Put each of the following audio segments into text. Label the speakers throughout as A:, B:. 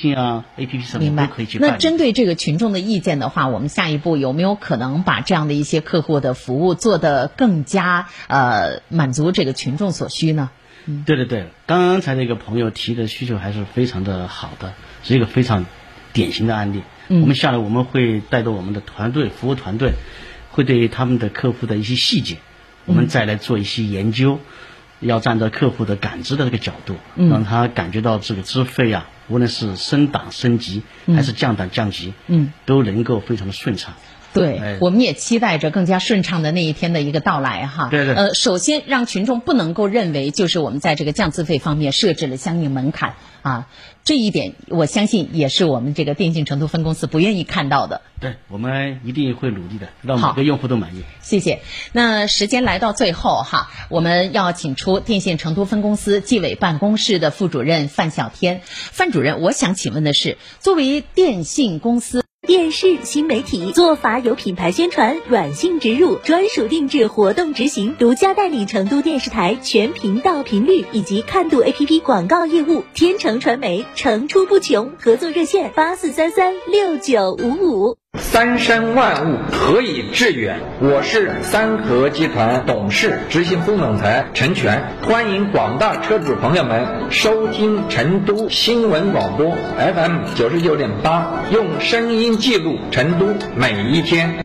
A: 信啊，A P P 上
B: 明白
A: 面都可以去。
B: 那针对这个群众的意见的话，我们下一步有没有可能把这样的一些客户的服务做得更加呃满足这个群众所需呢？
A: 对对对，刚才那个朋友提的需求还是非常的好的，是一个非常典型的案例。
B: 嗯
A: 我们下来我们会带着我们的团队服务团队，会对他们的客户的一些细节，我们再来做一些研究，要站在客户的感知的这个角度，
B: 嗯
A: 让他感觉到这个资费啊，无论是升档升级还是降档降级，
B: 嗯，
A: 都能够非常的顺畅。
B: 对，
A: 哎
B: 我们也期待着更加顺畅的那一天的一个到来哈。
A: 对对
B: 呃，首先让群众不能够认为就是我们在这个降资费方面设置了相应门槛啊，这一点我相信也是我们这个电信成都分公司不愿意看到的。
A: 对，我们一定会努力的，让每个用户都满意。
B: 谢谢。那时间来到最后哈，我们要请出电信成都分公司纪委办公室的副主任范小天。范主任，我想请问的是，作为电信公司。
C: 电视新媒体做法有品牌宣传、软性植入、专属定制、活动执行，独家代理成都电视台全频道频率以及看度 APP 广告业务。天成传媒层出不穷，合作热线八四三三六九五五。
D: 三生万物，何以致远？我是三和集团董事、执行副总裁陈全，欢迎广大车主朋友们收听成都新闻广播 FM 九十九点八，用声音记录成都每一天。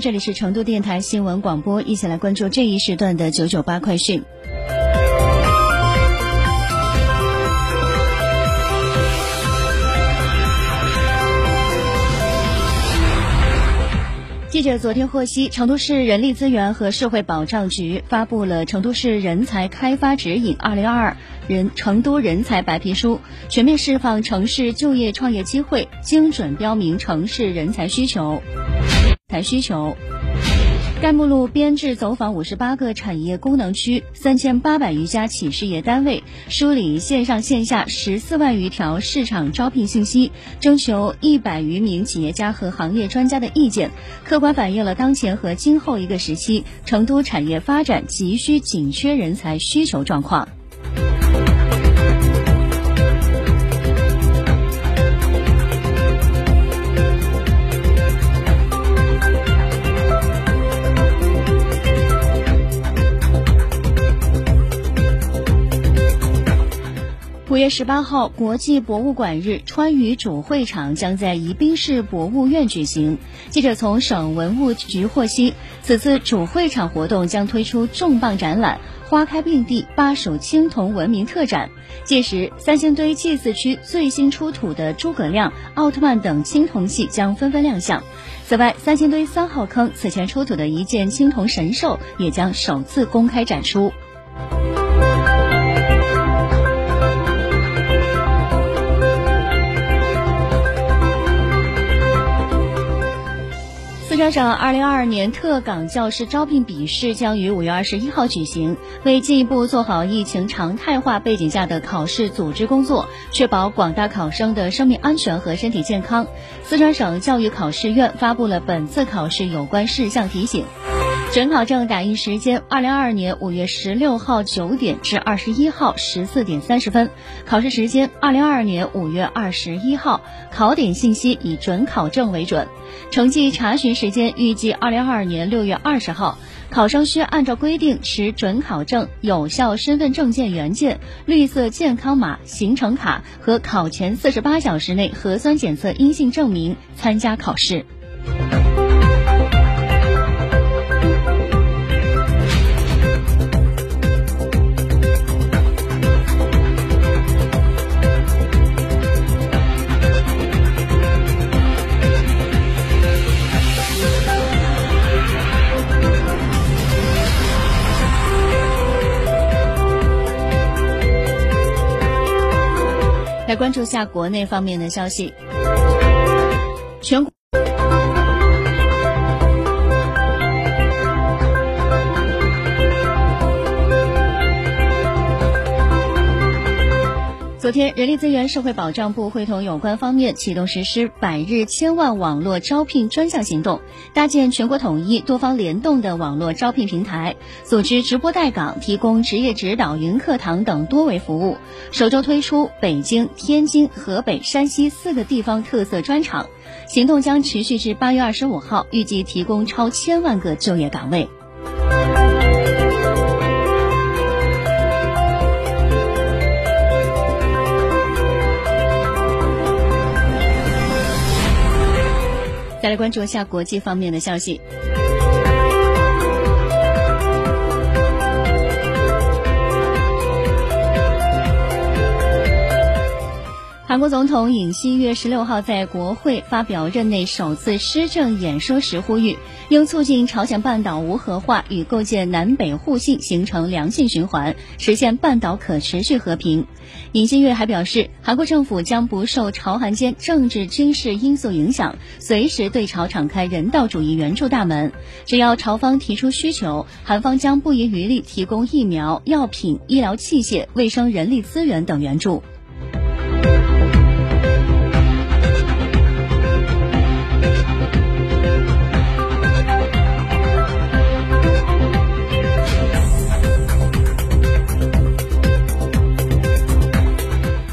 E: 这里是成都电台新闻广播，一起来关注这一时段的九九八快讯。记者昨天获悉，成都市人力资源和社会保障局发布了《成都市人才开发指引（二零二二）》人成都人才白皮书，全面释放城市就业创业机会，精准标明城市人才需求。才需求。该目录编制走访五十八个产业功能区，三千八百余家企事业单位，梳理线上线下十四万余条市场招聘信息，征求一百余名企业家和行业专家的意见，客观反映了当前和今后一个时期成都产业发展急需紧缺人才需求状况。十八号，国际博物馆日川渝主会场将在宜宾市博物院举行。记者从省文物局获悉，此次主会场活动将推出重磅展览“花开并蒂巴蜀青铜文明特展”。届时，三星堆祭祀区最新出土的诸葛亮、奥特曼等青铜器将纷纷亮相。此外，三星堆三号坑此前出土的一件青铜神兽也将首次公开展出。省二零二二年特岗教师招聘笔试将于五月二十一号举行。为进一步做好疫情常态化背景下的考试组织工作，确保广大考生的生命安全和身体健康，四川省教育考试院发布了本次考试有关事项提醒。准考证打印时间：二零二二年五月十六号九点至二十一号十四点三十分。考试时间：二零二二年五月二十一号。考点信息以准考证为准。成绩查询时间预计二零二二年六月二十号。考生需按照规定持准考证、有效身份证件原件、绿色健康码、行程卡和考前四十八小时内核酸检测阴性证明参加考试。来关注下国内方面的消息，昨天，人力资源社会保障部会同有关方面启动实施百日千万网络招聘专项行动，搭建全国统一、多方联动的网络招聘平台，组织直播带岗，提供职业指导、云课堂等多维服务。首周推出北京、天津、河北、山西四个地方特色专场，行动将持续至八月二十五号，预计提供超千万个就业岗位。再来关注一下国际方面的消息。韩国总统尹锡悦十六号在国会发表任内首次施政演说时呼吁，应促进朝鲜半岛无核化与构建南北互信形成良性循环，实现半岛可持续和平。尹锡悦还表示，韩国政府将不受朝韩间政治军事因素影响，随时对朝敞开人道主义援助大门。只要朝方提出需求，韩方将不遗余力提供疫苗、药品、医疗器械、卫生人力资源等援助。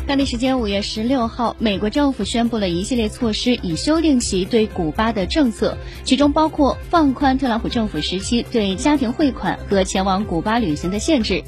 E: 当地时间五月十六号，美国政府宣布了一系列措施，以修订其对古巴的政策，其中包括放宽特朗普政府时期对家庭汇款和前往古巴旅行的限制。